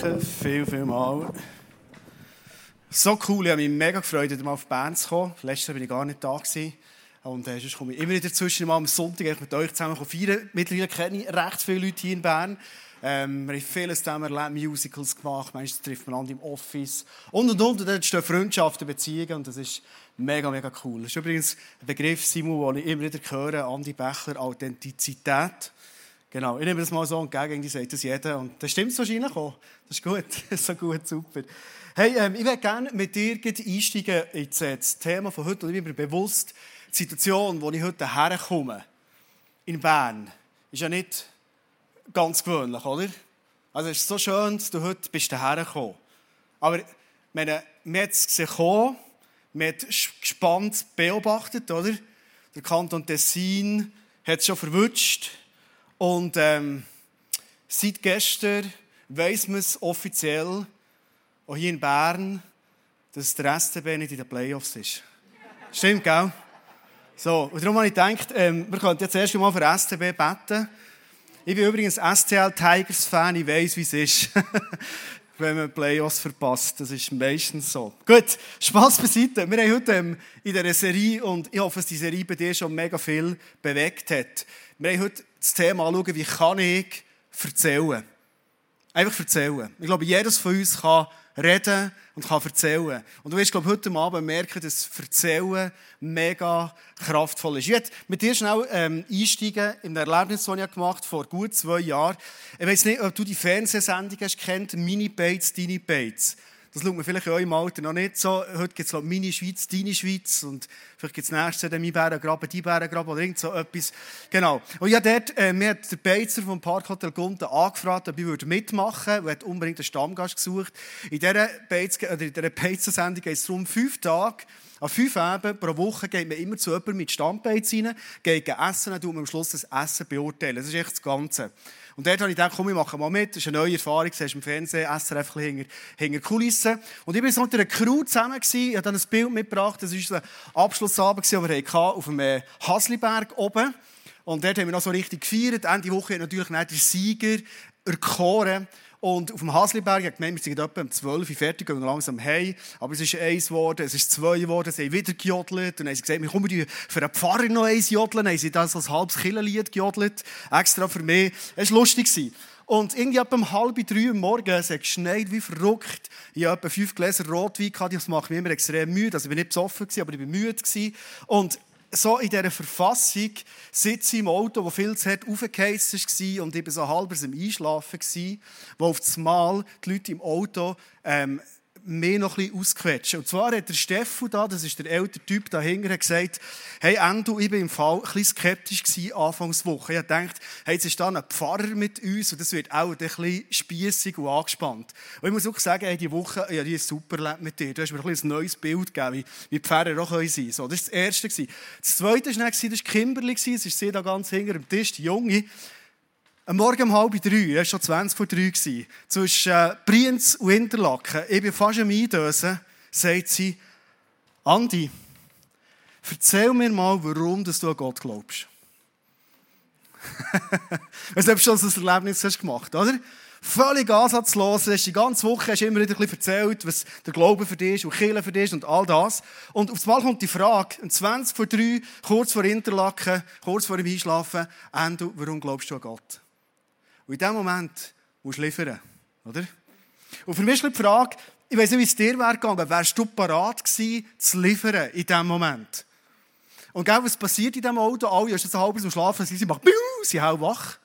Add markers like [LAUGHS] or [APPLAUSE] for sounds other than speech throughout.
Danke viel, viel mal. So cool, ich habe mich mega gefreut, mal auf Bern zu kommen. Letztes Jahr war ich gar nicht da. Und äh, sonst komme ich immer wieder zwischen mal am Sonntag mit euch zusammen feiern. Mittlerweile kenne ich recht viele Leute hier in Bern. Ähm, wir haben vieles zusammen erlebt, Musicals gemacht, manchmal trifft man an im Office und und und. Und dort stehen Freundschaften, Beziehungen und das ist mega, mega cool. Das ist übrigens ein Begriff, Simon, den ich immer wieder höre, Andi Bechler, Authentizität. Genau, ich nehme das mal so entgegen, die sagt das jeder. Und das stimmt wahrscheinlich auch. Das ist gut, [LAUGHS] so gut, super. Hey, ähm, ich würde gerne mit dir einsteigen in das Thema von heute. Und ich bin mir bewusst, die Situation, wo ich heute herkomme, in Bern, ist ja nicht ganz gewöhnlich, oder? Also es ist so schön, dass du heute bist hergekommen. Aber meine, wir haben es gesehen, wir haben gespannt beobachtet, oder? Der Kanton Tessin hat es schon verwünscht. Und ähm, seit gestern weiss man es offiziell, auch hier in Bern, dass der SCB nicht in den Playoffs ist. Stimmt, gell? So, und darum habe ich gedacht, ähm, wir könnten jetzt erst einmal für SCB beten. Ich bin übrigens STL Tigers-Fan, ich weiss, wie es ist, [LAUGHS] wenn man Playoffs verpasst. Das ist meistens so. Gut, Spaß beiseite. Wir haben heute ähm, in dieser Serie, und ich hoffe, dass die Serie bei dir schon mega viel bewegt hat. Wir haben heute das Thema anschauen, wie kann ich erzählen. Einfach erzählen. Ich glaube, jedes von uns kann reden und kann erzählen. Und du wirst, glaube heute Abend merken, dass Erzählen mega kraftvoll ist. Ich werde mit dir schnell ähm, einsteigen in ein Erlebnis, das ich gemacht vor gut zwei Jahren. Ich weiß nicht, ob du die Fernsehsendung hast kennt, Mini Bates, Dini Bates. Das schaut man vielleicht in eurem Alter noch nicht so. Heute gibt es meine Schweiz, deine Schweiz und vielleicht gibt es nächstes Jahr mein Bärengraben, die Bärengraben oder irgend so etwas. Genau. Und ja, dort, äh, mir hat der Beizer vom Parkhotel Gunten angefragt, ob ich mitmachen würde. Er hat unbedingt einen Stammgast gesucht. In dieser Beizer-Sendung geht es darum, fünf Tage, an fünf Abenden pro Woche geht man immer zu jemandem mit Stammbeiz rein, geht essen und am Schluss das Essen beurteilen. Das ist echt das Ganze. Und dort habe ich gedacht, komm, ich mache mal mit. Das ist eine neue Erfahrung. Du siehst im Fernsehen, SRF hinter, hinter Kulissen. Und ich war so mit einer Crew zusammen. Gewesen. Ich habe dann ein Bild mitgebracht. Das war unser Abschlussabend, den wir auf dem äh, Hasliberg oben. Und dort haben wir noch so richtig gefeiert. Ende Woche hat natürlich nicht der Sieger erkoren. Und auf dem Hasliberg hat gemeint, wir sind etwa um 12 Uhr fertig, gehen langsam heim. Aber es ist eins geworden, es ist zwei geworden, sie haben wieder gejodelt. Und dann haben sie gesagt, wir kommen für einen Pfarrer noch eins jodeln. Dann haben sie das als halbes Killenlied gejodelt. Extra für mich. Es war lustig. Und irgendwie ab um halb drei Uhr morgen, es hat geschneit wie verrückt. Ich hatte etwa fünf Gläser Rotwein, das macht mich immer extrem müde. Also ich war nicht besoffen, aber ich war müde. Und so in dieser Verfassung sitze ich im Auto, wo viel zu hart aufgeheizt war und ich war so halb im Einschlafen, wo auf das Mal die Leute im Auto ähm, mehr noch ein bisschen ausquetschen. Und zwar hat der Steffu da, das ist der ältere Typ dahinter, gesagt, hey Endo, ich war im Fall ein bisschen skeptisch gewesen, Anfangswoche. Ich dachte, hey, jetzt ist da ein Pfarrer mit uns und das wird auch ein bisschen spiessig und angespannt. Und ich muss auch sagen, hey, die Woche, ja, die ist super mit dir. Du hast mir ein, ein neues Bild gegeben, wie, Pfarrer auch sein können. So, das war das Erste. Das Zweite war, das war Kimberly, das ist sie da ganz hinter dem Tisch, die Junge. Am Morgen um halb drei, es war schon 20 vor drei, zwischen äh, Brienz und Interlaken, ich bin fast am Eindösen, sagt sie, Andi, erzähl mir mal, warum dass du an Gott glaubst. [LAUGHS] Ob du schon so ein Erlebnis hast gemacht, oder? Völlig ansatzlos, hast die ganze Woche hast immer wieder ein bisschen erzählt, was der Glaube für dich ist und Kirche für dich und all das. Und auf einmal kommt die Frage, um 20 vor drei, kurz vor Interlaken, kurz vor dem Einschlafen, Andi, warum glaubst du an Gott? Und in diesem Moment musst du liefern. Oder? Und für mich ist die Frage, ich weiß nicht, wie es dir wäre gegangen, wärst du parat gewesen, zu liefern in diesem Moment? Und gell, was passiert in diesem Auto? Alle sind so halb zum Schlafen, sie machen, sie sind wach.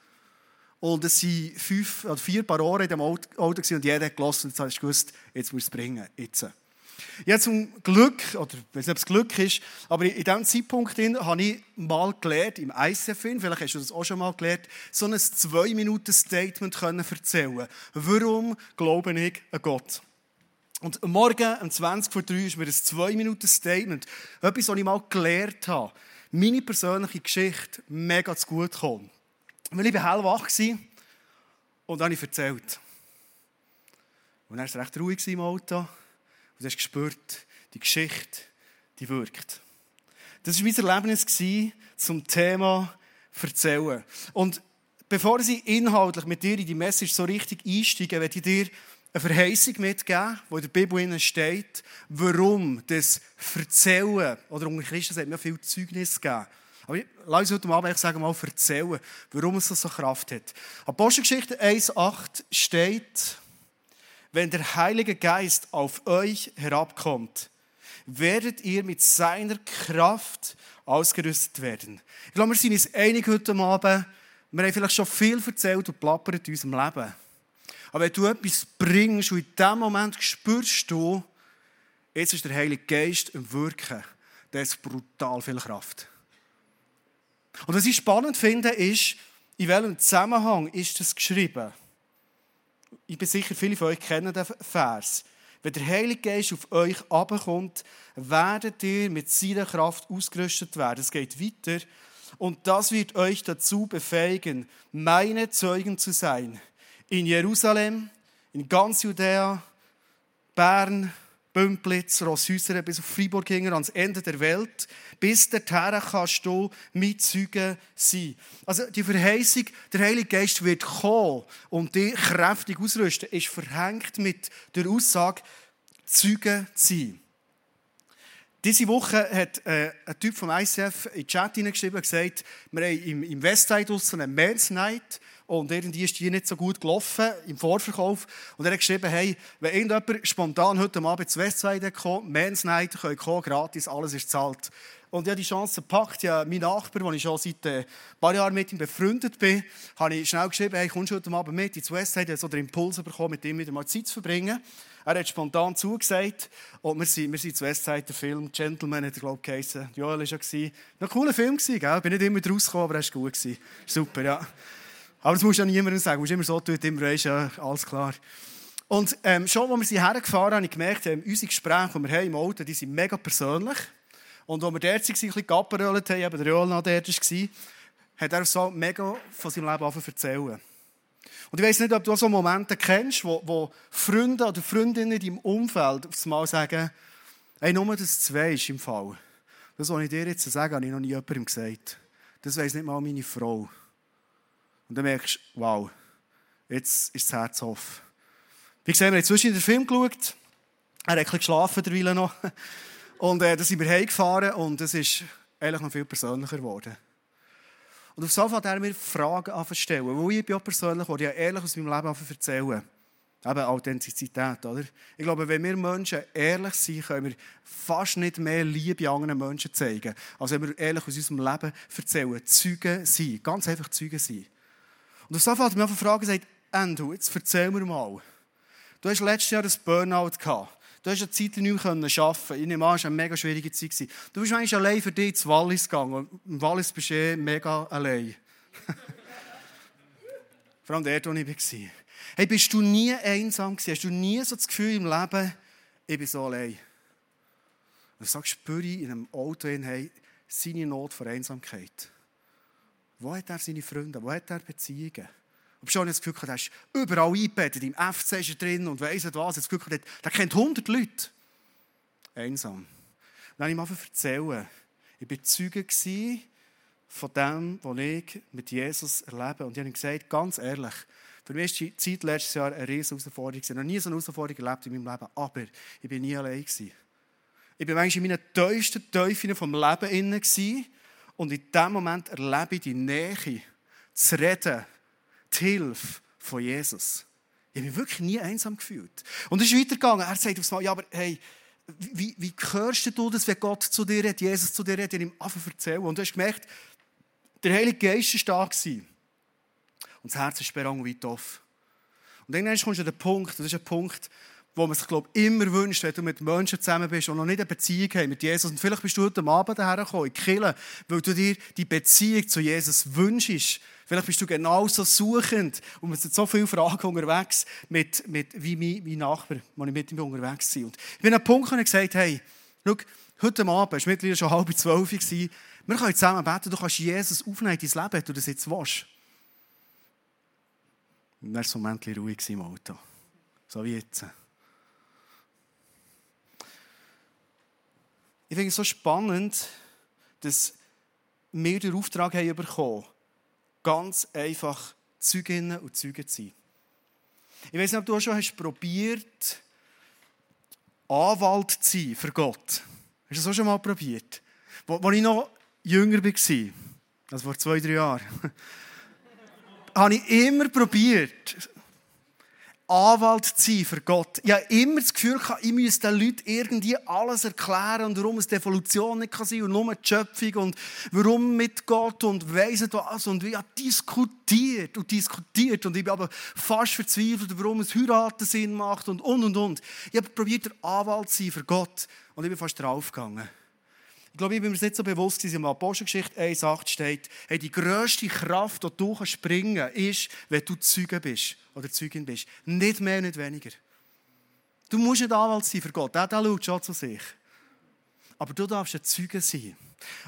Und es waren fünf oder vier Paroren in diesem Auto und jeder hat gelassen und jetzt gewusst, jetzt muss es bringen, jetzt. Ja, zum Glück, oder ich weiß nicht, ob es Glück ist, aber in diesem Zeitpunkt habe ich mal gelernt, im ICFIN, vielleicht hast du das auch schon mal gelernt, so ein Zwei-Minuten-Statement erzählen Warum glaube ich an Gott? Und Morgen, um 20 vor 3 ist mir ein Zwei-Minuten-Statement, etwas, was ich mal gelernt habe, meine persönliche Geschichte mega zu gut kommen. Weil ich hellwach war und dann habe ich erzählt. Und dann war es recht ruhig im Auto. Und hast gespürt, die Geschichte, die wirkt. Das war mein Erlebnis zum Thema Erzählen. Und bevor ich inhaltlich mit dir in die Message so richtig einsteige, werde ich dir eine Verheißung mitgeben, wo in der Bibel steht, warum das Verzählen, oder unter Christen sagt man viel Zeugnis geben. Aber lass uns heute Abend sagen, mal erzählen, warum es so Kraft hat. Apostelgeschichte 1,8 steht, wenn der Heilige Geist auf euch herabkommt, werdet ihr mit seiner Kraft ausgerüstet werden. Ich glaube, wir sind uns einig heute Abend, wir haben vielleicht schon viel erzählt und plappert in unserem Leben. Aber wenn du etwas bringst und in dem Moment spürst du, jetzt ist der Heilige Geist im Wirken, der ist brutal viel Kraft. Und was ich spannend finde, ist, in welchem Zusammenhang ist das geschrieben? Ich bin sicher, viele von euch kennen den Vers. Wenn der Heilige Geist auf euch abkommt, werdet ihr mit seiner Kraft ausgerüstet werden. Es geht weiter. Und das wird euch dazu befähigen, meine Zeugen zu sein. In Jerusalem, in ganz Judäa, Bern, Bümplitz, Rosshäuser bis auf Freiburg hingen, ans Ende der Welt. Bis dorthin kannst du mit Zeugen sein. Also die Verheißung, der Heilige Geist wird kommen und dich kräftig ausrüsten, ist verhängt mit der Aussage, Zeugen zu sein. Diese Woche hat äh, ein Typ vom ICF in den Chat hineingeschrieben und gesagt, wir haben im, im Westside draussen eine Men's Night und irgendwie ist die nicht so gut gelaufen im Vorverkauf. Und er hat geschrieben, hey, wenn irgendjemand spontan heute Abend zu Westside kommt, Men's Night, könnt kommen, gratis, alles ist zahlt. Und habe die Chance gepackt. Ja, mein Nachbar, den ich schon seit ein paar Jahren mit ihm befreundet bin, habe ich schnell geschrieben, hey, kommst du heute Abend mit ins Westside? So den Impuls bekommen, mit ihm wieder mal Zeit zu verbringen. Er hat spontan zugesagt. Und wir sind, wir sind zu Westside, der Film Gentleman, hat er, glaube ich, geheißen. Joel war schon. Ein cooler Film, gell? Ich bin nicht immer rausgekommen, aber er war gut. Super, ja. Aber das musst du ja niemandem sagen. Du musst immer so tun, immer weißt, ja, alles klar. Und ähm, schon, als wir hergefahren haben, habe ich gemerkt, ähm, unsere Gespräche, die wir haben im Auto, die sind mega persönlich. Und als wir dort waren, ein bisschen gapperölt haben, eben der Joel noch dort war, hat er so mega von seinem Leben angefangen zu erzählen. Und ich weiß nicht, ob du so Momente kennst, wo, wo Freunde oder Freundinnen in deinem Umfeld aufs Mal sagen, hey, nur das zwei ist im Fall. Das, was ich dir jetzt sage, habe ich noch nie jemandem gesagt. Das weiß nicht mal meine Frau. Und dann merkst du, wow, jetzt ist das Herz offen. Wie gesagt, wir haben zwischen den Film geschaut. Er hat ein bisschen geschlafen derweil noch. Und äh, dann sind wir heimgefahren und es ist eigentlich noch viel persönlicher geworden. Und auf so hat er mir Fragen anstellen. Wo ich bin auch persönlich, wo ich ehrlich aus meinem Leben erzählen. Eben Authentizität, oder? Ich glaube, wenn wir Menschen ehrlich sind, können wir fast nicht mehr Liebe anderen Menschen zeigen, als wenn wir ehrlich aus unserem Leben erzählen. Zeugen sein. Ganz einfach Zeugen sein. Und auf so hat er mir Fragen gesagt, Endo, jetzt erzähl mir mal. Du hast letztes Jahr ein Burnout gehabt. Du hast eine Zeit nicht mehr arbeiten Ich nehme an, es war eine mega schwierige Zeit. Du bist eigentlich allein für dich ins Wallis gegangen. Im Wallis bist du eh mega allein. [LAUGHS] Vor allem dort, wo ich war. Hey, bist du nie einsam gewesen? Hast du nie so das Gefühl im Leben, ich bin so allein? Und du sagst, spüre ich in einem Auto hin, hey, seine Not vor Einsamkeit. Wo hat er seine Freunde? Wo hat er Beziehungen? Und schon das Gefühl, er ist überall eingebettet. Im FC ist er drin und weiss nicht was. Das Gefühl, der kennt 100 Leute. Einsam. dann habe ich mal erzählen. Ich war Zeuge von dem, was ich mit Jesus erlebe. Und ich habe ihm gesagt, ganz ehrlich, für mich war die Zeit letztes Jahr eine riesige Herausforderung. Ich habe nie so eine Herausforderung erlebt in meinem Leben. Aber ich war nie allein. Ich war manchmal in meinen tiefsten Teufeln vom Leben inne und in dem Moment erlebe ich die Nähe, das Reden, die Hilfe von Jesus. Ich habe mich wirklich nie einsam gefühlt. Und es ist weitergegangen. Er sagt aufs Mal, ja, aber hey, wie, wie hörst du das, wenn Gott zu dir redet, Jesus zu dir redet, ihm einfach erzählen? Und du hast gemerkt, der Heilige Geist war da. Und das Herz ist weit offen. Und irgendwann kommst du an den Punkt, das ist ein Punkt, wo man sich glaub, immer wünscht, wenn du mit Menschen zusammen bist und noch nicht eine Beziehung hast mit Jesus. Und vielleicht bist du heute Abend hergekommen, in Kille, weil du dir die Beziehung zu Jesus wünschst. Vielleicht bist du genauso suchend und es sind so viele Fragen unterwegs, mit, mit, wie mein, mein Nachbar, wo ich mit ihm unterwegs war. Und ich bin an einen Punkt und gesagt, hey, schau, heute Abend, es war mittlerweile schon halb zwölf, wir können zusammen beten, du kannst Jesus aufnehmen in dein Leben, wenn du das jetzt willst. Und dann war es ein Moment ruhig im Auto. So wie jetzt. Ich finde es so spannend, dass wir den Auftrag haben bekommen, ganz einfach Zeuginnen und Zeugen zu sein. Ich weiß nicht, ob du schon hast probiert, Anwalt zu sein für Gott. Hast du das auch schon mal probiert? Als ich noch jünger war, also vor zwei, drei Jahren, [LAUGHS] habe ich immer probiert, Anwalt zu sein für Gott. Ich habe immer das Gefühl, ich müsste den Leuten irgendwie alles erklären und warum es die Evolution nicht sein kann und nur die Schöpfung und warum mit Gott und weiss nicht was. Und ich habe diskutiert und diskutiert und ich bin aber fast verzweifelt, warum es Heiraten Sinn macht und und und. Ich habe probiert, der Anwalt zu sein für Gott und ich bin fast draufgegangen. Ich glaube, ich bin mir nicht so bewusst, dass in der Apostelgeschichte 1,8 steht, hey, die grösste Kraft, die du springen kannst, ist, wenn du Zeuge bist oder Zeugin bist. Nicht mehr, nicht weniger. Du musst nicht Anwalt sein für Gott, der, der schaut schon zu sich. Aber du darfst ein Zeuge sein.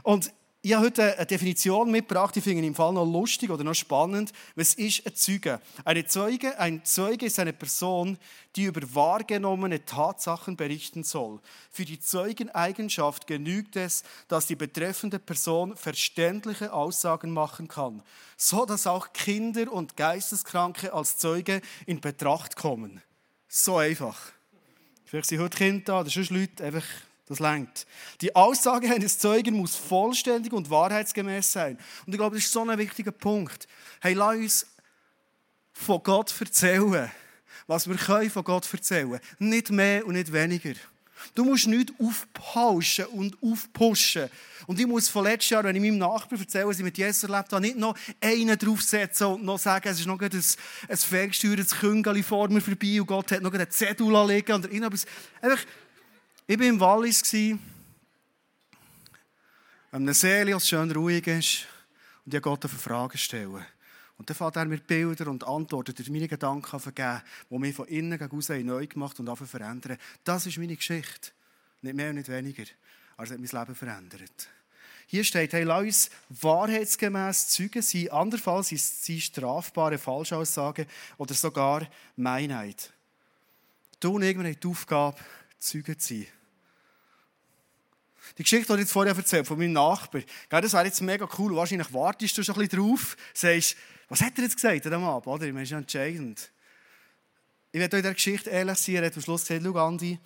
Und ich habe heute eine Definition mitgebracht, die finde ich im Fall noch lustig oder noch spannend. Was ist ein Zeuge? Eine Zeuge? Ein Zeuge ist eine Person, die über wahrgenommene Tatsachen berichten soll. Für die Zeugeneigenschaft genügt es, dass die betreffende Person verständliche Aussagen machen kann, so dass auch Kinder und Geisteskranke als Zeuge in Betracht kommen. So einfach. Vielleicht sind heute Kinder da, oder sonst Leute einfach das lenkt. Die Aussage eines Zeugen muss vollständig und wahrheitsgemäß sein. Und ich glaube, das ist so ein wichtiger Punkt. Hey, lass uns von Gott erzählen, was wir können von Gott erzählen. Nicht mehr und nicht weniger. Du musst nicht aufpauschen und aufpushen. Und ich muss von letztes Jahr, wenn ich meinem Nachbarn erzähle, was ich mit Jesus erlebt habe, nicht noch einen draufsetzen und noch sagen, es ist noch ein, ein ferngesteuertes Küngeli vor mir vorbei und Gott hat noch einen Zettel liegen irgendwas. Einfach ich war im Wallis, an einem See, das schön ruhig ist, und ich Gott eine Frage stellen. Und dann fängt er mir Bilder und Antworten durch meine Gedanken vergeben, die mich von innen heraus neu gemacht und verändern. Das ist meine Geschichte. Nicht mehr und nicht weniger. Es hat mein Leben verändert. Hier steht, hey, lass uns wahrheitsgemäß Zeugen sein. Andernfalls sie strafbare Falschaussagen oder sogar Meinheit. Du und irgendwann die Aufgabe, Zeuge zu sein. Die Geschichte, die ich jetzt vorher erzählt von meinem Nachbar, das wäre jetzt mega cool. Wahrscheinlich wartest du schon ein bisschen drauf, sagst, was hat er jetzt gesagt an Abend? Oder? Ich meine, das ist ja entscheidend. Ich werde euch in dieser Geschichte ehrlich sein. Er hat am Schluss gesagt, schau Andi,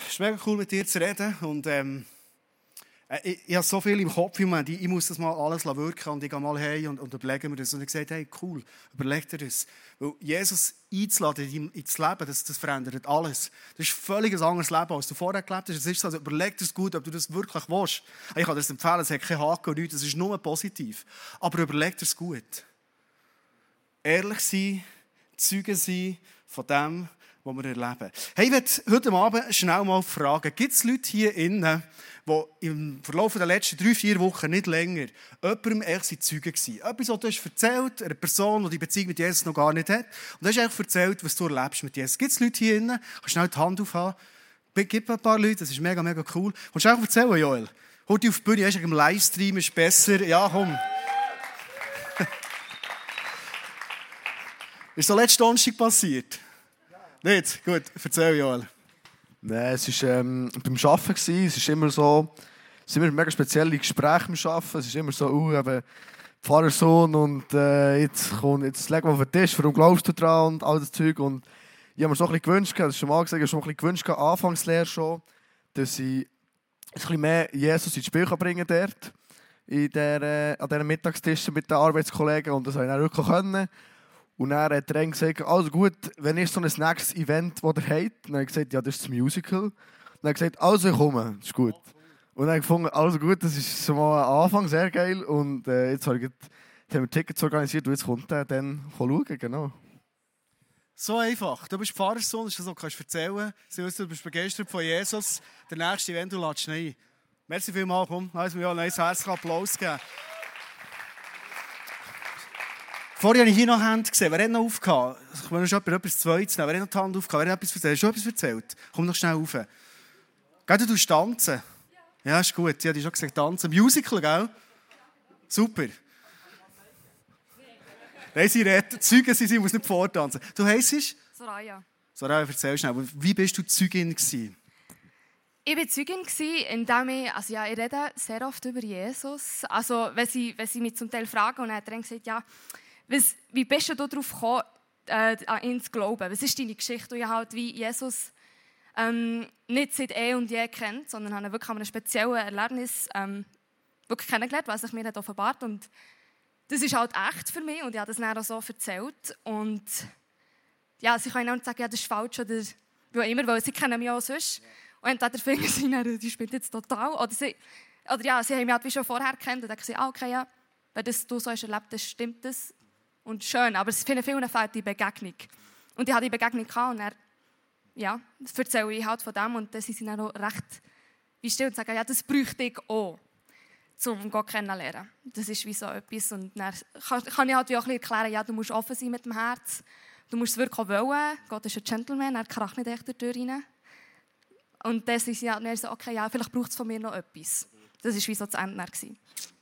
es ist mega cool mit dir zu reden und ähm, äh, ich, ich habe so viel im Kopf im Moment, ich, muss das mal alles wirken und ich gehe mal hey und, und überlege mir das. Und ich gesagt, hey, cool, überleg dir das. Weil Jesus einzuladen ins Leben, das, das verändert alles. Das ist ein völlig anderes Leben, als du vorher gelebt hast. Es ist so, also überleg dir das gut, ob du das wirklich willst. Ich kann dir das empfehlen, es hat keinen Haken und nichts, es ist nur positiv. Aber überleg dir es gut. Ehrlich sein, Zeuge sein von dem, was wir erleben. Hey, ich möchte heute Abend schnell mal fragen, gibt es Leute hier innen, die im Verlauf der letzten drei, vier Wochen nicht länger jemandem echt sein Zeuge waren? Etwas, was du hast erzählt, einer Person, die die Beziehung mit Jesus noch gar nicht hat, und du hast eigentlich erzählt, was du erlebst mit Jesus. Gibt es Leute hier innen? Kannst schnell die Hand aufhaben? Gib ein paar Leute, das ist mega, mega cool. Kannst du auch erzählen, Joel? Dich auf die Bühne, hast du im Livestream, ist besser. Ja, komm. [LAUGHS] ist so letzte Donnerstag passiert? Nicht? Gut, erzähl Joel. Nein, es war ähm, beim Arbeiten. Es ist immer so, es sind immer mega spezielle Gespräche beim Arbeiten. Es ist immer so, uh, eben, Pfarrersohn und äh, jetzt, komm, jetzt legen wir auf den Tisch, warum glaubst du dran und all das Zeug. Und ich habe mir so ein bisschen gewünscht, das ist schon mal gesagt, ich habe schon ein bisschen gewünscht, Anfangslehre schon, dass ich ein bisschen mehr Jesus ins Spiel bringen kann dort, in der, äh, an diesen Mittagstischen mit den Arbeitskollegen und das habe ich dann wirklich können. Und dann hat er gesagt, also gut, wenn ihr so ein nächstes Event, das ihr habt, dann habe ich gesagt, ja, das ist das Musical. Dann hat er gesagt, also ich komme, ist gut. Und dann habe ich gefunden, also gut, das ist schon mal ein Anfang, sehr geil. Und äh, jetzt, habe ich, jetzt haben wir Tickets organisiert und jetzt kommt er dann schauen, genau. So einfach. Du bist Pfarrersohn, das kannst du erzählen. Du bist begeistert von Jesus. Der nächste Event, du lädst ihn ein. Merci vielmals, komm, lass mir einen herzlichen Applaus geben. Vorher habe ich hier noch Hände gesehen. Wer hat noch aufgehört? Ich will noch etwas Zweites nehmen. Wer hat noch die Hand aufgehört? Wer hat etwas erzählt? Hast du etwas erzählt? Komm noch schnell rauf. Gell, du tust tanzen? Ja. ja, ist gut. Ich habe schon gesagt, tanzen. Musical, gell? Super. Nein, sie redet. Zeugen sind sie, muss nicht vortanzen. Du heisst? Soraya. Soraya, erzähl schnell. Wie bist du Zeugin gewesen? Ich war Zeugin, indem ich, also ja, ich rede sehr oft über Jesus. Also, wenn sie, wenn sie mich zum Teil fragen und dann hat er gesagt, ja, was, wie bist du darauf gekommen, äh, an ihn zu glauben. Was ist deine Geschichte? Und ich halt wie Jesus ähm, nicht seit eh und je kennt, sondern habe wirklich an einem speziellen Erlebnis ähm, wirklich kennengelernt, was sich mir hat offenbart und das ist halt echt für mich und ich habe das dann auch so erzählt und ja, sie können auch sagen, ja, das ist falsch oder wie immer, weil sie kennen mich auch sonst und entweder finden sie, dann, die spielt jetzt total oder sie, oder ja, sie haben mich halt wie schon vorher kennt und denken sie, ah, okay, ja, wenn das du so hast erlebt hast, stimmt das und schön, aber es finden viele fehlt die Begegnung und ich hatte die Begegnung gehabt und er ja, erzähle ich halt von dem und dann sind sie dann auch recht wie still und sagen, ja, das bräuchte ich auch, um Gott kennenzulernen. Das ist wie so etwas und dann kann, ich halt wie auch ein erklären, ja, du musst offen sein mit dem Herz, du musst es wirklich auch wollen, Gott ist ein Gentleman, er kracht nicht echt durch rein. Und dann sind sie halt so, okay, ja, vielleicht braucht es von mir noch etwas. Das war wie so das Ende. Genau.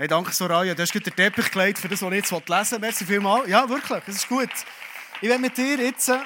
Hey, danke Soraya, du hast den Teppich gelegt für das, was ich jetzt lesen will. Merci vielmals. Ja, wirklich, das ist gut. Ich werde mit dir jetzt äh,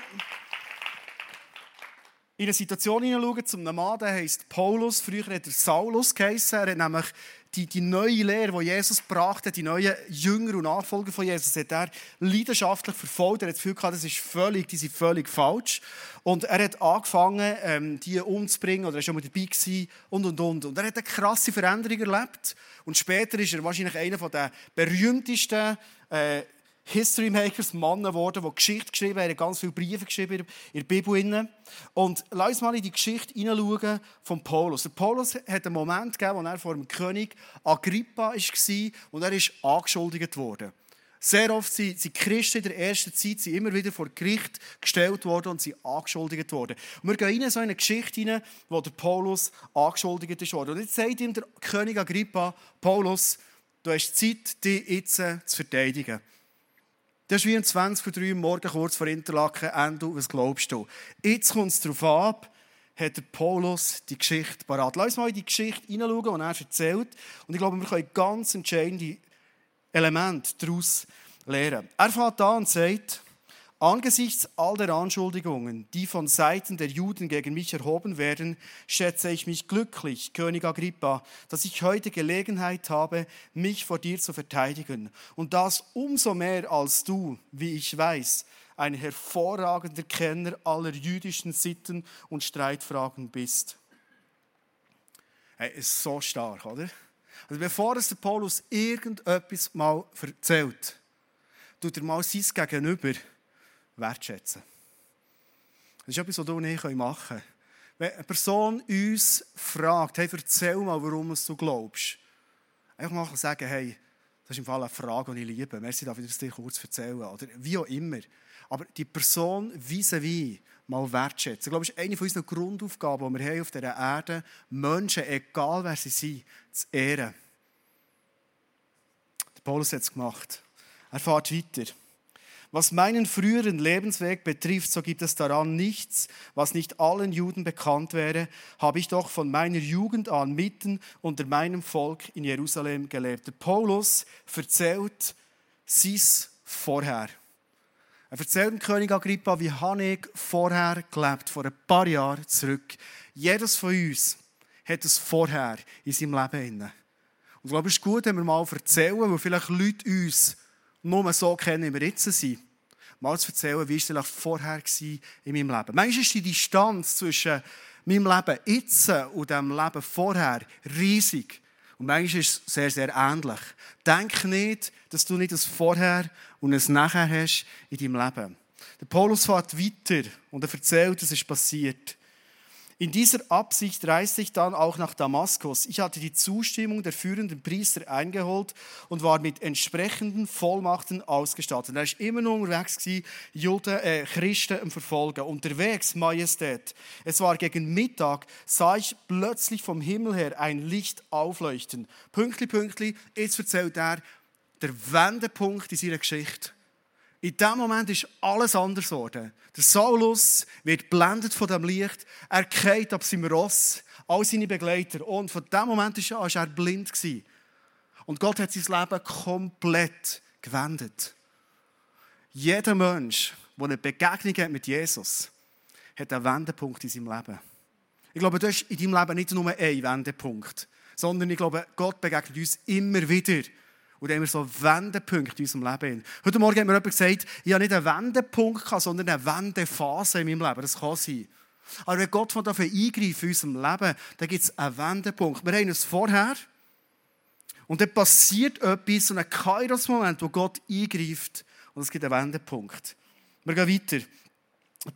in eine Situation hineinschauen zu einem Mann, der heisst Paulus. Früher hat er Saulus geheißen. Er hat nämlich die, die neue Lehre, die Jesus brachte, die neuen Jünger und Nachfolger von Jesus, hat er leidenschaftlich verfolgt. Er hat das Gefühl gehabt, das ist völlig, die sind völlig falsch. Und er hat angefangen, ähm, die umzubringen, oder er war schon mal dabei gewesen, und, und, und. Und er hat eine krasse Veränderung erlebt. Und später ist er wahrscheinlich einer der berühmtesten äh, History Makers, Männer geworden, die Geschichte geschrieben haben, ganz viele Briefe geschrieben in der Bibel. Und lass uns mal in die Geschichte hineinschauen von Paulus. Der Paulus hat einen Moment gegeben, wo er vor dem König Agrippa war und er ist angeschuldigt worden. Sehr oft sind, Christen in der ersten Zeit sind immer wieder vor Gericht gestellt worden und sind angeschuldigt worden. Und wir gehen in so eine Geschichte hinein, wo der Paulus angeschuldigt worden. Und jetzt sagt ihm der König Agrippa, Paulus, du hast Zeit, dich jetzt zu verteidigen. Das ist wie um 20 vor 3 Uhr morgen, kurz vor Interlaken. Endo, was glaubst du? Jetzt kommt es darauf ab, hat der Paulus die Geschichte parat. Lass uns mal in die Geschichte hineinschauen, die er erzählt. Und ich glaube, wir können ganz entscheidende Elemente daraus lernen. Er fängt an und sagt, Angesichts all der Anschuldigungen, die von Seiten der Juden gegen mich erhoben werden, schätze ich mich glücklich, König Agrippa, dass ich heute Gelegenheit habe, mich vor dir zu verteidigen. Und das umso mehr als du, wie ich weiß, ein hervorragender Kenner aller jüdischen Sitten und Streitfragen bist. Er ist so stark, oder? Also bevor es der Paulus irgendetwas mal erzählt, tut er mal sein Gegenüber wertschätzen. Das ist etwas, was du und ich machen können. Wenn eine Person uns fragt, hey, erzähl mal, warum du glaubst, einfach mal sagen, hey, das ist im Fall eine Frage, die ich liebe. Merci, darf ich das dir kurz erzählen? Oder wie auch immer. Aber die Person vis-à-vis mal wertschätzen. Ich glaube, das ist eine unserer Grundaufgaben, die wir haben auf dieser Erde Menschen, egal wer sie sind, zu ehren. Der Paulus hat es gemacht. Er fährt weiter. Was meinen früheren Lebensweg betrifft, so gibt es daran nichts, was nicht allen Juden bekannt wäre, habe ich doch von meiner Jugend an mitten unter meinem Volk in Jerusalem gelebt. Der Paulus erzählt sein Vorher. Er erzählt dem König Agrippa, wie habe ich vorher gelebt, vor ein paar Jahren zurück. Jedes von uns hat es vorher in seinem Leben. Und ich glaube, es ist gut, wenn wir mal erzählen, weil vielleicht Leute uns nur so kennen, wie wir jetzt sind. Mal zu erzählen, wie war es vorher in meinem Leben. Manchmal ist die Distanz zwischen meinem Leben jetzt und dem Leben vorher riesig. Und manchmal ist es sehr, sehr ähnlich. Denk nicht, dass du nicht das Vorher und ein Nachher hast in deinem Leben. Der Paulus fährt weiter und er erzählt, was ist passiert. In dieser Absicht reiste ich dann auch nach Damaskus. Ich hatte die Zustimmung der führenden Priester eingeholt und war mit entsprechenden Vollmachten ausgestattet. Er war immer noch unterwegs, Juden, äh, Christen im Verfolgen. Unterwegs, Majestät. Es war gegen Mittag, sah ich plötzlich vom Himmel her ein Licht aufleuchten. Pünktli, pünktli, jetzt erzählt er der Wendepunkt in seiner Geschichte. In diesem Moment ist alles anders geworden. Der Saulus wird blendet von dem Licht. Er geht ab seinem Ross, all seine Begleiter. Und von diesem Moment an war er blind. Und Gott hat sein Leben komplett gewendet. Jeder Mensch, der eine Begegnung hat mit Jesus, hat einen Wendepunkt in seinem Leben. Ich glaube, du hast in deinem Leben nicht nur einen Wendepunkt, sondern ich glaube, Gott begegnet uns immer wieder Und dann haben wir so Wendepunkte in unserem Leben. Heute Morgen hat mir jemand gesagt, ich habe nicht einen Wendepunkt sondern eine Wendephase in meinem Leben. Das kann sein. Aber wenn Gott von dafür eingreift in unserem Leben, dann gibt es einen Wendepunkt. Wir haben es vorher. Und dann passiert etwas, so ein Kairos-Moment, wo Gott eingreift. Und es gibt einen Wendepunkt. Wir gehen weiter.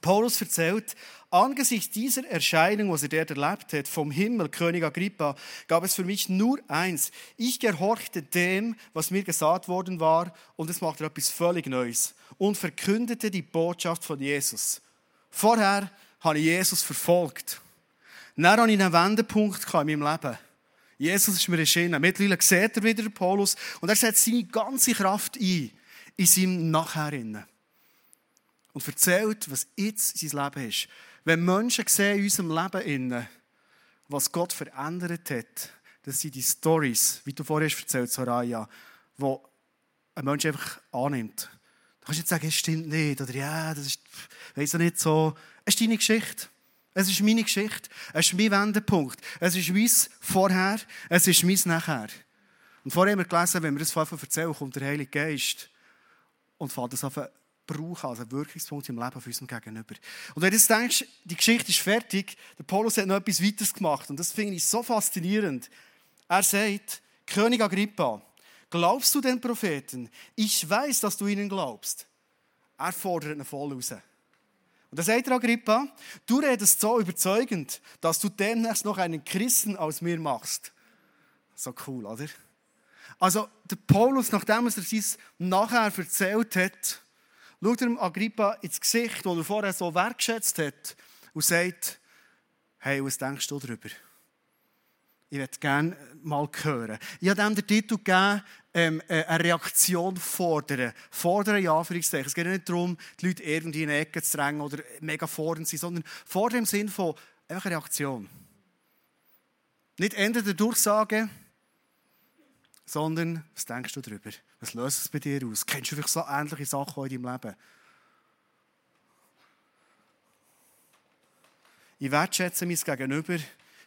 Paulus erzählt, angesichts dieser Erscheinung, was er dort erlebt hat, vom Himmel, König Agrippa, gab es für mich nur eins. Ich gehorchte dem, was mir gesagt worden war, und es machte etwas völlig Neues und verkündete die Botschaft von Jesus. Vorher habe ich Jesus verfolgt. Dann hatte ich einen Wendepunkt in meinem Leben. Jesus ist mir erschienen. Mittlerweile sieht er wieder Paulus und er setzt seine ganze Kraft ein in seinem Nachher. Und erzählt, was jetzt sein Leben ist. Wenn Menschen sehen in unserem Leben, was Gott verändert hat, das sind die Stories, wie du vorher erzählt Soraya, wo ein Mensch einfach annimmt. Du kannst nicht sagen, es stimmt nicht, oder ja, das ist, weiss ich nicht so. Es ist deine Geschichte. Es ist meine Geschichte. Es ist mein Wendepunkt. Es ist mein Vorher. Es ist mein Nachher. Und vorher haben wir gelesen, wenn wir das erzählen, kommt der Heilige Geist und fängt das auf brauchen als einen Wirkungspunkt im Leben von unserem Gegenüber. Und wenn du jetzt denkst, die Geschichte ist fertig, der Paulus hat noch etwas weiteres gemacht. Und das finde ich so faszinierend. Er sagt, König Agrippa, glaubst du den Propheten? Ich weiß, dass du ihnen glaubst. Er fordert ihn voll raus. Und dann sagt er Agrippa, du redest so überzeugend, dass du demnächst noch einen Christen aus mir machst. So cool, oder? Also, der Paulus, nachdem er sein nachher erzählt hat, schaut er Agrippa ins Gesicht, das er vorher so wertschätzt hat, und sagt, hey, was denkst du darüber? Ich würde gerne mal hören. Ich habe dem den Titel gegeben, ähm, äh, eine Reaktion fordern. Fordern, ja, Anführungszeichen. Es geht nicht darum, die Leute irgendwie in eine Ecke zu drängen oder mega fordernd zu sein, sondern fordern im Sinne von einfach eine Reaktion. Nicht Ende der Durchsage, sondern was denkst du darüber? Was löst es bei dir aus? Kennst du vielleicht so ähnliche Sachen in deinem Leben? Ich wertschätze mein Gegenüber.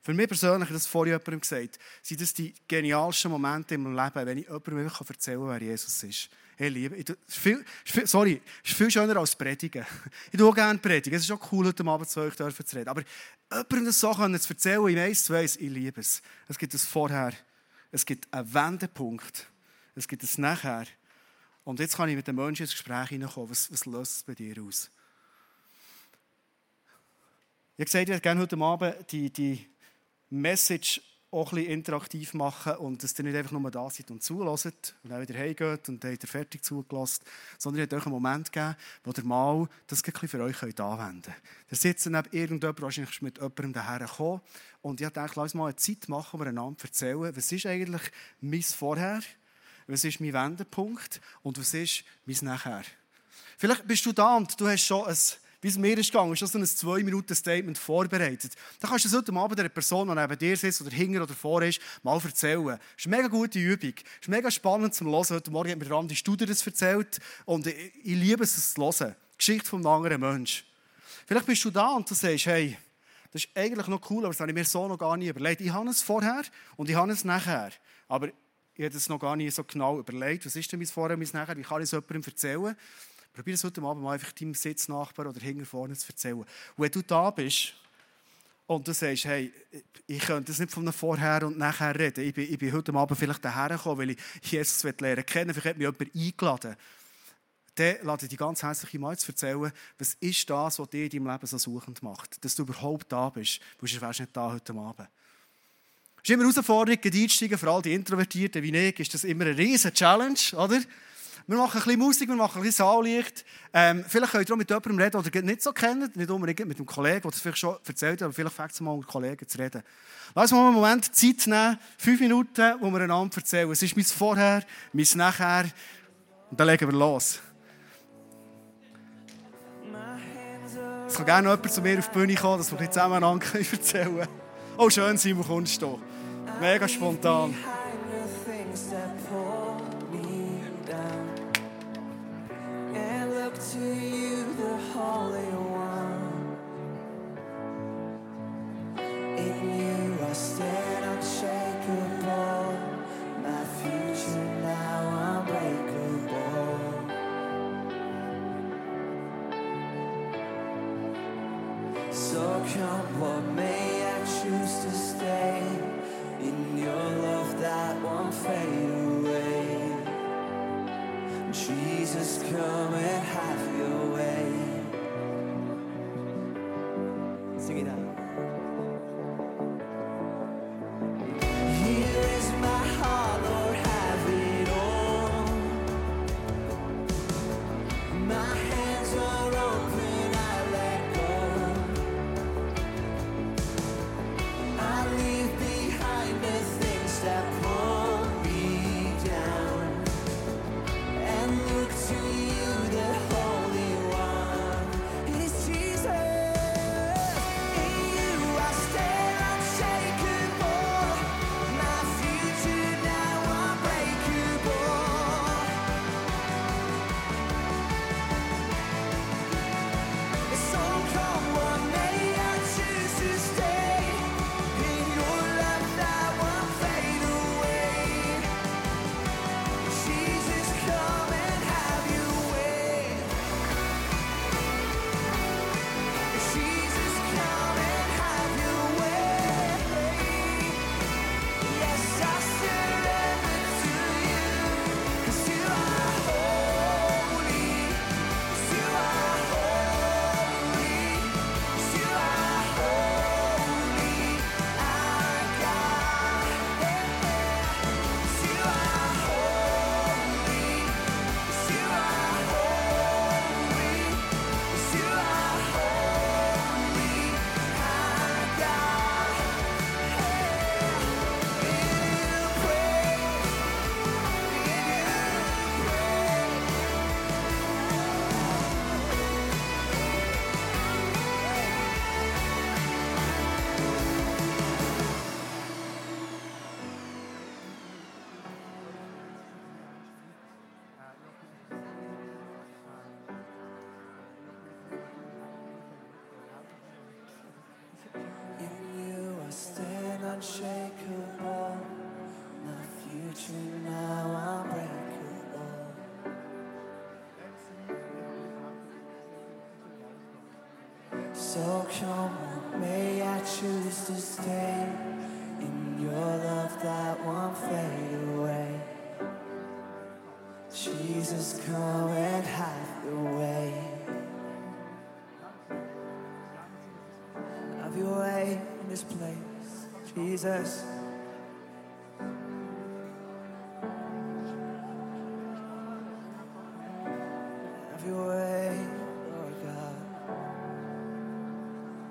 Für mich persönlich, das vorhin jemandem gesagt, sind das die genialsten Momente meinem Leben, wenn ich jemandem erzählen kann, wer Jesus ist. Hey, Liebe, ich, viel, sorry, es ist viel schöner als Predigen. Ich tue gerne predigen. Es ist auch cool, heute Abend zu euch zu reden. Aber jemandem das so zu erzählen, eins zu eins, ich liebe es. Es gibt es vorher es gibt einen Wendepunkt, es gibt ein Nachher. Und jetzt kann ich mit den Menschen ins Gespräch hineinkommen. Was, was löst es bei dir aus? Ich habe gesagt, ich würde gerne heute Abend die, die Message auch ein bisschen interaktiv machen und dass ihr nicht einfach nur da seid und zulässt und dann wieder heimgeht und dann habt ihr fertig zugelassen, sondern ich euch einen Moment geben, wo ihr mal das ein für euch anwenden könnt. Da sitzen neben irgendjemand, wahrscheinlich mit jemandem daher gekommen und ich dachte, lass mal eine Zeit machen, wir einander erzählen, was ist eigentlich mein Vorher, was ist mein Wendepunkt und was ist mein Nachher. Vielleicht bist du da und du hast schon ein wie es mir ist gegangen, ist das ein 2-Minuten-Statement vorbereitet. Dann kannst du das heute Abend der Person, die neben dir sitzt oder hinter oder vor ist, mal erzählen. Das ist eine mega gute Übung. Das ist mega spannend zum Hören. Heute Morgen hat mir Randi Studer das erzählt und ich, liebe es, es zu hören. Die Geschichte von einem anderen Menschen. Vielleicht bist du da und du sagst, hey, das ist eigentlich noch cool, aber das habe ich mir so noch gar nicht überlegt. Ich habe es vorher und ich habe es nachher. Aber ich habe es noch gar nicht so genau überlegt. Was ist denn mein Vorher, mein Nachher? Wie kann ich es jemandem erzählen? Probier es heute Abend mal einfach deinem Sitznachbar oder hinter vorne zu erzählen. Wenn du da bist und du sagst, hey, ich könnte das nicht von vorher und nachher reden. Ich bin, ich bin heute Abend vielleicht daher gekommen, weil ich Jesus lernen kennen Vielleicht hat mich jemand eingeladen. Dann lade ich dich ganz herzlich mal zu erzählen, was ist das, was dich in deinem Leben so suchend macht. Dass du überhaupt da bist, weil du wärst nicht da heute Abend. Es ist immer eine Herausforderung, einsteigen, vor allem die Introvertierten wie ich, ist das immer eine riesige Challenge, oder? Wir machen ein bisschen Musik, wir machen ein bisschen Saallicht. Ähm, vielleicht könnt ihr auch mit jemandem reden, der nicht so kennt, nicht unbedingt mit einem Kollegen, der es vielleicht schon erzählt hat, aber vielleicht fängt es mal mit Kollegen zu reden. Lass uns mal einen Moment Zeit nehmen, fünf Minuten, wo wir einander erzählen. Es ist mein Vorher, mein Nachher. Und dann legen wir los. Es kann gerne jemand zu mir auf die Bühne kommen, dass wir zusammen einander [LAUGHS] erzählen können. Oh, schön, Simon, kommst du. Mega spontan. Jesus. Have your way, Lord God.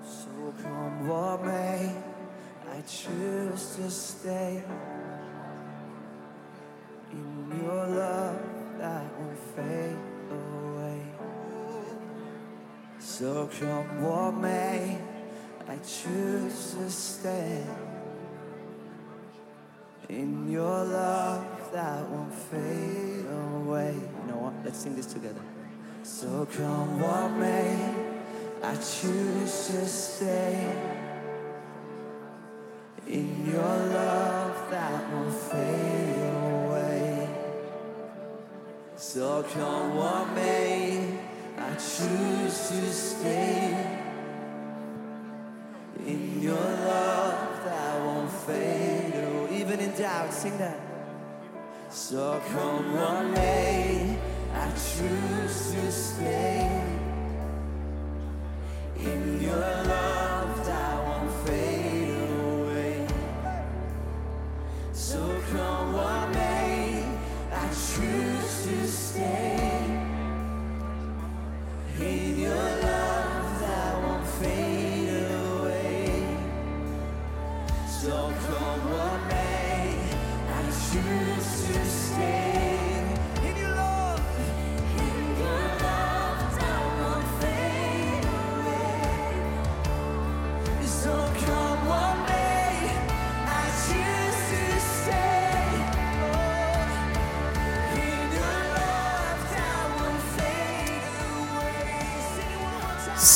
So come what may, I choose to stay in your love that won't fade away. So come what may, I choose to stay in your love that won't fade away. You know what? Let's sing this together. So come what may, I choose to stay in your love that won't fade away. So come what may, I choose to stay. in doubt. Sing that. So come what may, I choose to stay in your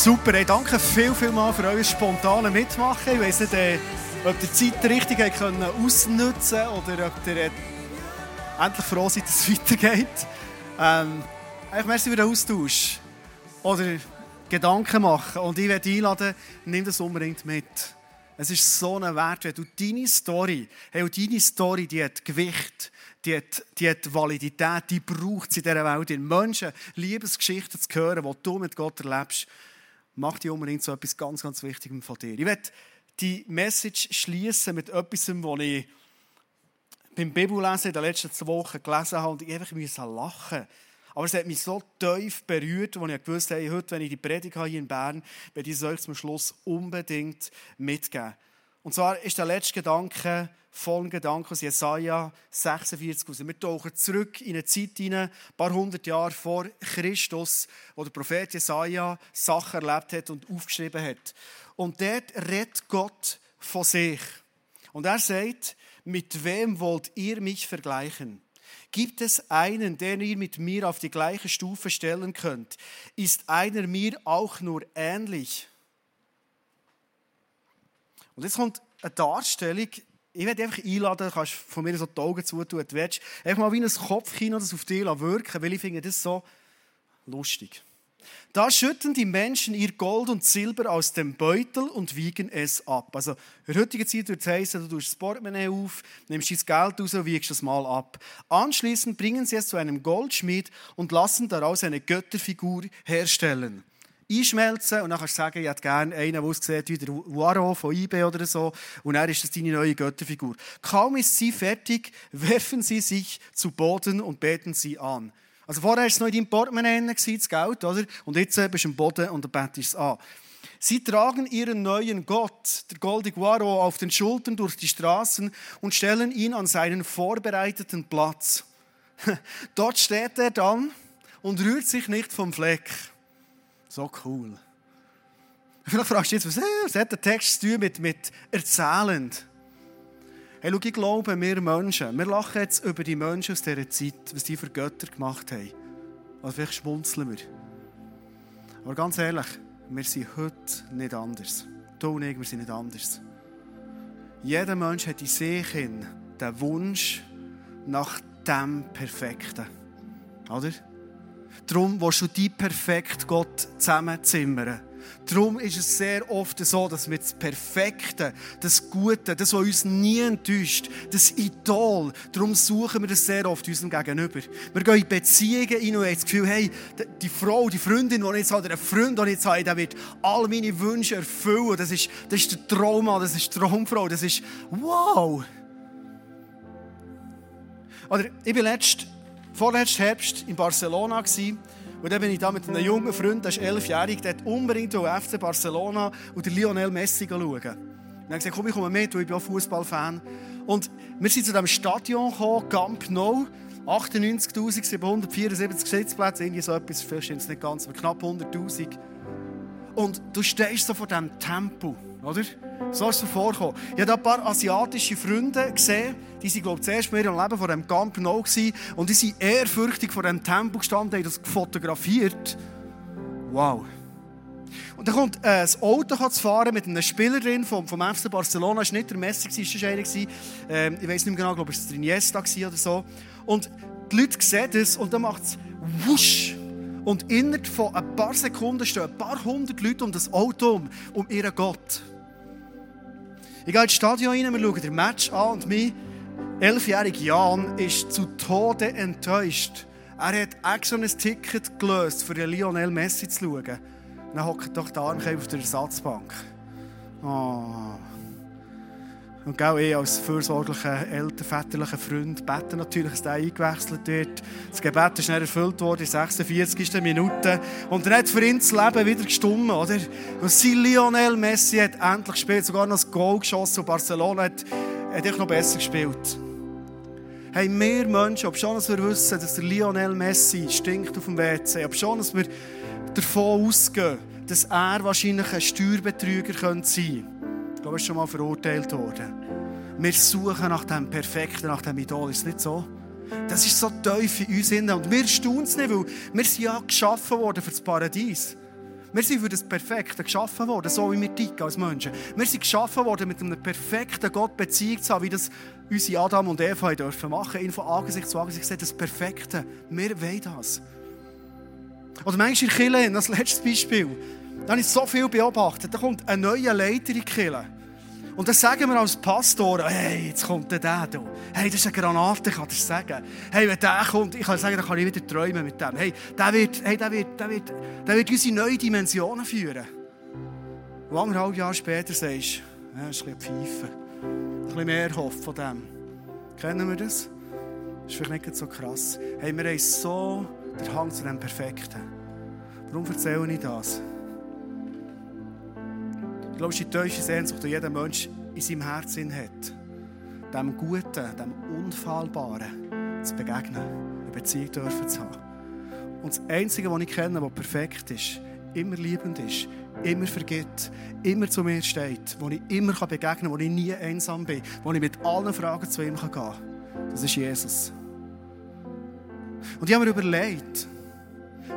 Super, hey, danke viel, viel mal für euer spontanes Mitmachen. Ich weiß nicht, äh, ob ihr die Zeit richtig habt können ausnutzen oder ob ihr äh, endlich froh seid, dass es [LAUGHS] weitergeht. Ähm, ich merci für den Austausch. Oder Gedanken machen. Und ich werde einladen, nimm das unbedingt mit. Es ist so ein Wert, wenn du deine Story, hey, deine Story, die hat Gewicht, die hat, die hat Validität, die braucht es in dieser Welt. In Menschen Liebesgeschichten zu hören, die du mit Gott erlebst, macht die unbedingt so etwas ganz, ganz Wichtiges von dir. Ich werde die Message schließen mit etwas, was ich beim Bibellesen in den letzten zwei Wochen gelesen habe und ich einfach lachen. Aber es hat mich so tief berührt, als ich gewusst habe, heute, wenn ich die Predigt habe hier in Bern, werde ich es euch zum Schluss unbedingt mitgeben. Und zwar ist der letzte Gedanke folgender Gedanke aus Jesaja 46 raus. Wir tauchen zurück in eine Zeit hinein, ein paar hundert Jahre vor Christus, wo der Prophet Jesaja Sachen erlebt hat und aufgeschrieben hat. Und dort redet Gott von sich. Und er sagt, mit wem wollt ihr mich vergleichen? Gibt es einen, den ihr mit mir auf die gleiche Stufe stellen könnt? Ist einer mir auch nur ähnlich? Und jetzt kommt eine Darstellung. Ich werde einfach einladen, du kannst von mir so die Augen zutun, du willst. Einfach mal wie ein Kopfkino das auf dich wirken, weil ich finde das so lustig. Da schütten die Menschen ihr Gold und Silber aus dem Beutel und wiegen es ab. Also in der heutigen Zeit würde es heißen, du tust das Portemonnaie auf, nimmst dein Geld raus und wiegst es mal ab. Anschließend bringen sie es zu einem Goldschmied und lassen daraus eine Götterfigur herstellen. Einschmelzen und dann kannst du sagen, ich hätte gerne einen, der aussieht wie der Waro von eBay oder so und dann ist das deine neue Götterfigur. Kaum ist sie fertig, [LAUGHS] werfen sie sich zu Boden und beten sie an. Also vorher war es noch in deinem Portemonnaie, das Geld, oder? Und jetzt bist du am Boden und betest es an. Sie tragen ihren neuen Gott, der Goldig Waro, auf den Schultern durch die Straßen und stellen ihn an seinen vorbereiteten Platz. [LAUGHS] Dort steht er dann und rührt sich nicht vom Fleck. So cool. Vielleicht fragst du jetzt, was, was hat der Text zu tun mit, mit erzählend? Hey, schau, ich glaube, wir Menschen, wir lachen jetzt über die Menschen aus dieser Zeit, was die für Götter gemacht haben. Also vielleicht schmunzeln wir. Aber ganz ehrlich, wir sind heute nicht anders. Du und ich, wir sind nicht anders. Jeder Mensch hat in sich hin den Wunsch nach dem Perfekten. Oder? Darum willst du die perfekt Gott zusammenzimmern. Darum ist es sehr oft so, dass wir das Perfekte, das Gute, das, was uns nie enttäuscht, das Idol, darum suchen wir das sehr oft unserem Gegenüber. Wir gehen in Beziehungen rein und haben das Gefühl, hey, die Frau, die Freundin, die ich jetzt habe, der Freund, den ich jetzt habe, der wird all meine Wünsche erfüllen. Das ist, das ist der Trauma, das ist die Traumfrau, das ist wow. Oder ich war letzt, vorletzten Herbst in Barcelona gewesen, und dann bin ich da mit einem jungen Freund, der ist elfjährig, der hat unbedingt FC Barcelona und Lionel Messi schauen. Und dann habe gesagt, komm, ich komme mit, weil ich bin auch Fußballfan. Und wir sind zu diesem Stadion gekommen, Camp Nou. 98.774 Sitzplätze, irgendwie so etwas, vielleicht sind es nicht ganz, aber knapp 100.000. Und du stehst so vor diesem Tempo, oder? So ist es vorgekommen. Ich habe ein paar asiatische Freunde gesehen, die waren, glaube ich, zuerst in ihrem Leben vor dem Camp Nou und die sind ehrfürchtig vor dem Tempel gestanden, haben das fotografiert. Wow. Und dann kommt äh, Auto zu fahren mit einer Spielerin vom, vom FC Barcelona. Es war nicht der Messi, es war einer. Ähm, ich weiß nicht mehr genau, glaube ich, es war Iniesta oder so. Und die Leute sehen das und dann macht es wusch. Und innerhalb von ein paar Sekunden stehen ein paar hundert Leute um das Auto um, um ihren Gott. Ich gehe ins Stadion rein, wir schauen den Match an und mein elfjähriger Jan ist zu Tode enttäuscht. Er hat extra ein Ticket gelöst, für Lionel Messi zu schauen. Dann hockt doch der Armkeim auf der Ersatzbank. Oh. Und auch ich als fürsorglicher, elternväterlicher Freund bete natürlich, dass der eingewechselt wird. Das Gebet ist schnell erfüllt worden in 46. Minute. Und dann hat für ihn das Leben wieder gestummt, oder? Und sein Lionel Messi hat endlich gespielt, sogar noch das Goal geschossen und Barcelona hat, hat noch besser gespielt. Hey, wir Menschen, ob schon dass wir wissen, dass der Lionel Messi stinkt auf dem WC, ob schon dass wir davon ausgehen, dass er wahrscheinlich ein Steuerbetrüger sein könnte, glaube, ist schon mal verurteilt worden. Wir suchen nach dem Perfekten, nach dem Idol. Ist es nicht so? Das ist so tief in uns drin. Und wir staunen es nicht, weil wir sind ja geschaffen worden für das Paradies. Wir sind für das Perfekte geschaffen worden, so wie wir ticken als Menschen. Wir sind geschaffen worden, mit einem perfekten Gott Beziehung zu haben, wie das unsere Adam und Eva dürfen machen. Ihn von Angesicht zu Angesicht sehen, das Perfekte. Wir wollen das. Oder manchmal in Kirche, das letzte Beispiel, da habe ich so viel beobachtet. Da kommt ein neuer Leiter in die. Und dann sagen wir als Pastor, hey, jetzt kommt der da. Hey, das ist eine Granate, ich kann das sagen. Hey, wenn der kommt, ich kann sagen, dann kann ich wieder träumen mit dem. Hey, der wird, hey, der wird, der wird, der wird unsere neuen Dimensionen führen. Und anderthalb Jahre später sagst du, ja, das ist ein bisschen Pfeife. Ein bisschen mehr Hoff von dem. Kennen wir das? Das ist vielleicht nicht so krass. Hey, wir haben so den Hang zu dem Perfekten. Warum erzähle ich das? Ich glaube, es ist die tiefste Sehnsucht, die jeder Mensch in seinem Herzen hat. Dem Guten, dem Unfallbaren zu begegnen, eine Beziehung dürfen zu haben. Und das Einzige, was ich kenne, was perfekt ist, immer liebend ist, immer vergibt, immer zu mir steht, wo ich immer begegnen kann, wo ich nie einsam bin, wo ich mit allen Fragen zu ihm gehen kann, das ist Jesus. Und ich habe mir überlegt,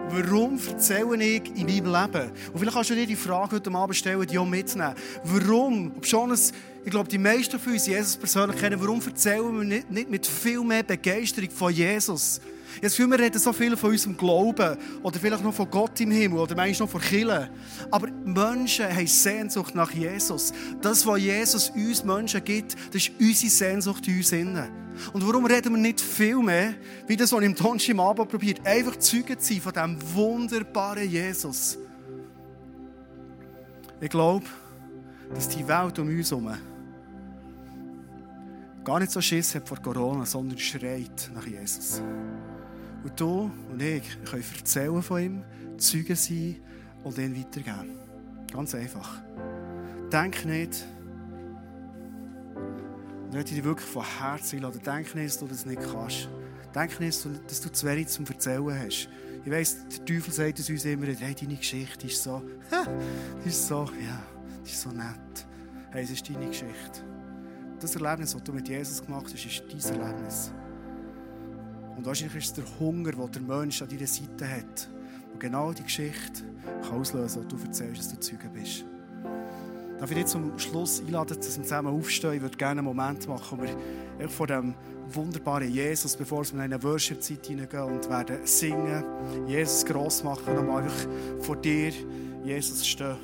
Warum erzähle ich in meinem Leben? Und vielleicht kannst du dir die Frage heute Abend stellen, die auch mitnehmen. Warum, ob schon es, ich glaube, die meisten von uns Jesus persönlich kennen, warum erzählen wir nicht, nicht mit viel mehr Begeisterung von Jesus? Jetzt fühlen wir reden so viel von unserem Glauben oder vielleicht noch von Gott im Himmel oder manchmal noch von Kirche. Aber Menschen haben Sehnsucht nach Jesus. Das, was Jesus uns Menschen gibt, das ist unsere Sehnsucht in uns innen. Und warum reden wir nicht viel mehr, wie das, was ich im im Abend probiert, einfach Zeugen zu sein von diesem wunderbaren Jesus. Ich glaube, dass die Welt um uns herum gar nicht so Schiss hat vor Corona, sondern schreit nach Jesus. Und du und ich können erzählen von ihm, Zeugen sein und ihn weitergeben. Ganz einfach. Denk nicht, und möchte ich dich wirklich von Herzen einladen. Denk nicht, dass du das nicht kannst. Denk nicht, dass du zu wenig zum Erzählen hast. Ich weiss, der Teufel sagt es uns immer, hey, deine Geschichte ist so, [LAUGHS] die ist so, ja, die ist so nett. Hey, es ist deine Geschichte. Das Erlebnis, das du mit Jesus gemacht hast, ist dein Erlebnis. Und wahrscheinlich ist es der Hunger, den der Mensch an deiner Seite hat, der genau die Geschichte kann auslösen die du erzählst, dass du Zeuge bist. Darf ich dich zum Schluss einladen, dass wir zusammen aufstehen? Ich würde gerne einen Moment machen, wo wir vor dem wunderbaren Jesus, bevor wir in eine Worship-Zeit hineingehen und werden singen, Jesus gross machen und einfach vor dir, Jesus, stehen.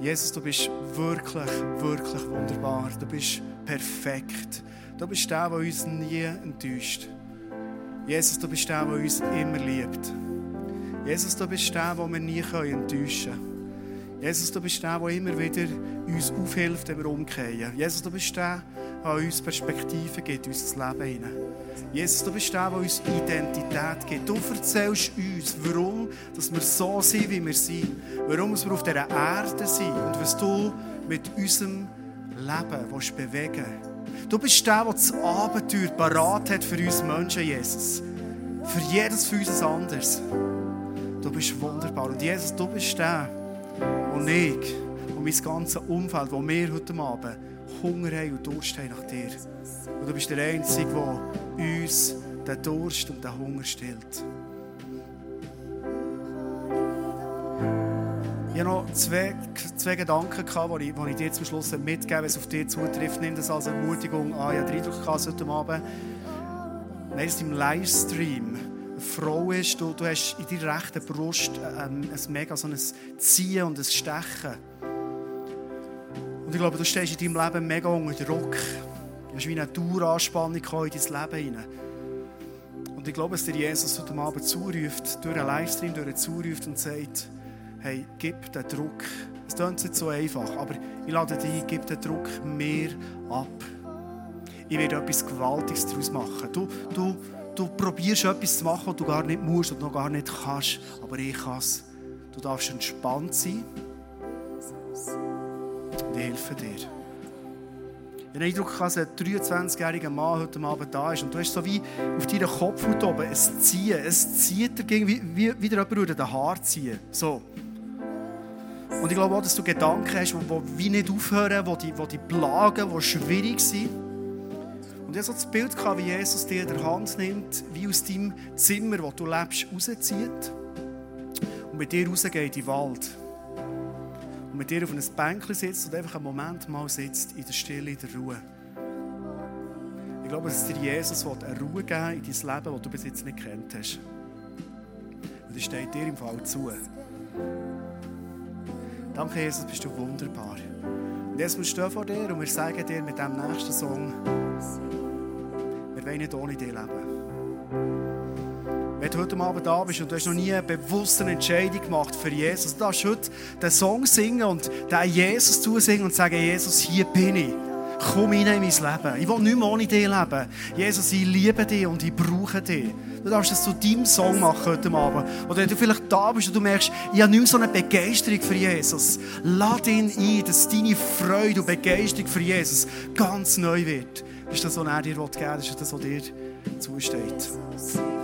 Jesus, du bist wirklich, wirklich wunderbar. Du bist perfekt. Du bist der, der uns nie enttäuscht. Jesus, du bist der, der uns immer liebt. Jesus, du bist der, den wir nie enttäuschen können. Jesus, du bist der, der immer wieder uns aufhilft, wenn wir umkehren. Jesus, du bist der, der uns Perspektiven gibt in unser Leben hinein. Jesus, du bist der, der uns Identität gibt. Du erzählst uns, warum dass wir so sind, wie wir sind. Warum wir auf dieser Erde sind und was du mit unserem Leben willst bewegen Du bist der, der das Abenteuer parat hat für uns Menschen, Jesus. Für jedes von uns anderes. Du bist wunderbar. Und Jesus, du bist der, und ich und mein ganzes Umfeld, wo wir heute Abend Hunger haben und Durst haben nach dir. Und du bist der Einzige, der uns den Durst und den Hunger stillt. Ich hatte noch zwei, zwei Gedanken, die ich, ich dir zum Schluss mitgebe, wenn es auf dich zutrifft. Nimm das als Ermutigung an. Ich hatte den Eindruck heute Abend, nein, es im Livestream Frau ist, du, du hast in deiner rechten Brust ähm, ein mega so ein Ziehen und ein Stechen. Und ich glaube, du stehst in deinem Leben mega unter Druck. Du hast wie eine Daueranspannung in dein Leben hinein. Und ich glaube, dass dir Jesus heute Abend zuruft, durch einen Livestream durch zuruft und sagt, hey, gib den Druck. Es klingt nicht so einfach, aber ich lade dich ein, gib den Druck mehr ab. Ich werde etwas Gewaltiges daraus machen. Du, du, du probierst etwas zu machen, was du gar nicht musst und noch gar nicht kannst. Aber ich kann es. Du darfst entspannt sein. Und ich helfe dir. Ich habe den Eindruck, dass ein 23-jähriger Mann heute Abend da ist und du hast so wie auf deinem Kopf oben ein Ziehen. Es zieht dagegen, wie, wie, wie jemand würde den Haar ziehen. So. Und ich glaube auch, dass du Gedanken hast, die wie nicht aufhören, die, die plagen, die schwierig sind. Und ich so das Bild, wie Jesus dir in der Hand nimmt, wie aus deinem Zimmer, wo du lebst, rauszieht und mit dir rausgeht in den Wald. Und mit dir auf einem Bänkchen sitzt und einfach einen Moment mal sitzt, in der Stille, in der Ruhe. Ich glaube, dass dir Jesus eine Ruhe geben in dein Leben, das du bis jetzt nicht kennt hast. Und das steht dir im Fall zu. Danke, Jesus, bist du wunderbar. Und jetzt wir stehen vor dir und wir sagen dir mit dem nächsten Song, wir wollen nicht ohne dich leben. Wenn du heute Abend da bist und du hast noch nie eine bewusste Entscheidung gemacht für Jesus, du darfst heute den Song singen und den Jesus zusingen und sagen, Jesus, hier bin ich. Komm rein in mein Leben. Ich will nicht mehr ohne dich leben. Jesus, ich liebe dich und ich brauche dich. Du darfst das zu deinem Song machen heute Abend. Oder wenn du vielleicht da bist und du merkst, ich habe nicht mehr so eine Begeisterung für Jesus. Lade ihn ein, dass deine Freude und Begeisterung für Jesus ganz neu wird. Ist das, was er dir geben will. Ist das, was dir zusteht.